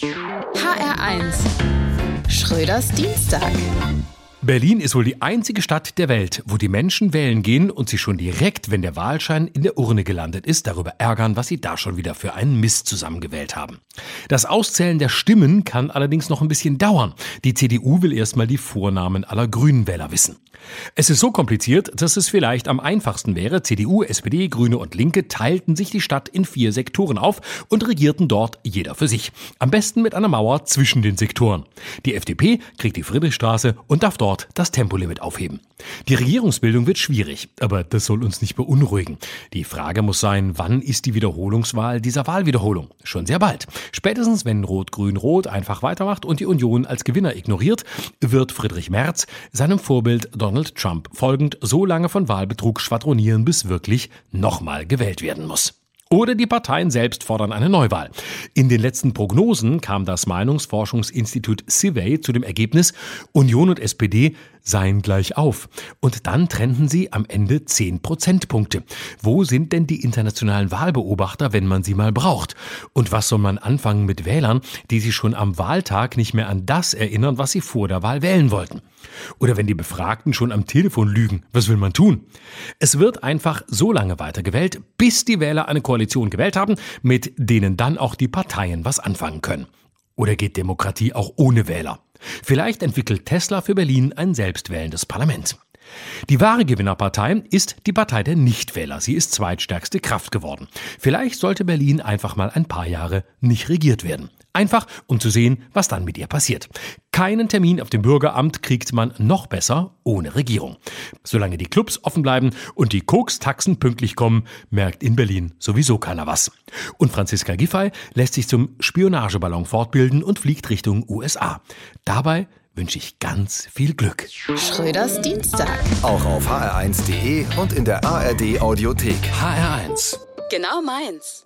HR1 Schröders Dienstag. Berlin ist wohl die einzige Stadt der Welt, wo die Menschen wählen gehen und sich schon direkt, wenn der Wahlschein in der Urne gelandet ist, darüber ärgern, was sie da schon wieder für einen Mist zusammengewählt haben. Das Auszählen der Stimmen kann allerdings noch ein bisschen dauern. Die CDU will erstmal die Vornamen aller Grünen Wähler wissen. Es ist so kompliziert, dass es vielleicht am einfachsten wäre, CDU, SPD, Grüne und Linke teilten sich die Stadt in vier Sektoren auf und regierten dort jeder für sich. Am besten mit einer Mauer zwischen den Sektoren. Die FDP kriegt die Friedrichstraße und darf dort das Tempolimit aufheben. Die Regierungsbildung wird schwierig, aber das soll uns nicht beunruhigen. Die Frage muss sein, wann ist die Wiederholungswahl dieser Wahlwiederholung? Schon sehr bald. Spätestens wenn Rot-Grün-Rot einfach weitermacht und die Union als Gewinner ignoriert, wird Friedrich Merz seinem Vorbild Donald Trump folgend so lange von Wahlbetrug schwadronieren, bis wirklich nochmal gewählt werden muss. Oder die Parteien selbst fordern eine Neuwahl. In den letzten Prognosen kam das Meinungsforschungsinstitut Civey zu dem Ergebnis, Union und SPD seien gleich auf. Und dann trennten sie am Ende 10 Prozentpunkte. Wo sind denn die internationalen Wahlbeobachter, wenn man sie mal braucht? Und was soll man anfangen mit Wählern, die sich schon am Wahltag nicht mehr an das erinnern, was sie vor der Wahl wählen wollten? Oder wenn die Befragten schon am Telefon lügen, was will man tun? Es wird einfach so lange weitergewählt, bis die Wähler eine Koalition gewählt haben, mit denen dann auch die Parteien was anfangen können. Oder geht Demokratie auch ohne Wähler? Vielleicht entwickelt Tesla für Berlin ein selbstwählendes Parlament. Die wahre Gewinnerpartei ist die Partei der Nichtwähler. Sie ist zweitstärkste Kraft geworden. Vielleicht sollte Berlin einfach mal ein paar Jahre nicht regiert werden. Einfach, um zu sehen, was dann mit ihr passiert. Keinen Termin auf dem Bürgeramt kriegt man noch besser ohne Regierung. Solange die Clubs offen bleiben und die Koks-Taxen pünktlich kommen, merkt in Berlin sowieso keiner was. Und Franziska Giffey lässt sich zum Spionageballon fortbilden und fliegt Richtung USA. Dabei wünsche ich ganz viel Glück. Schröders Dienstag. Auch auf hr1.de und in der ARD Audiothek. HR1. Genau meins.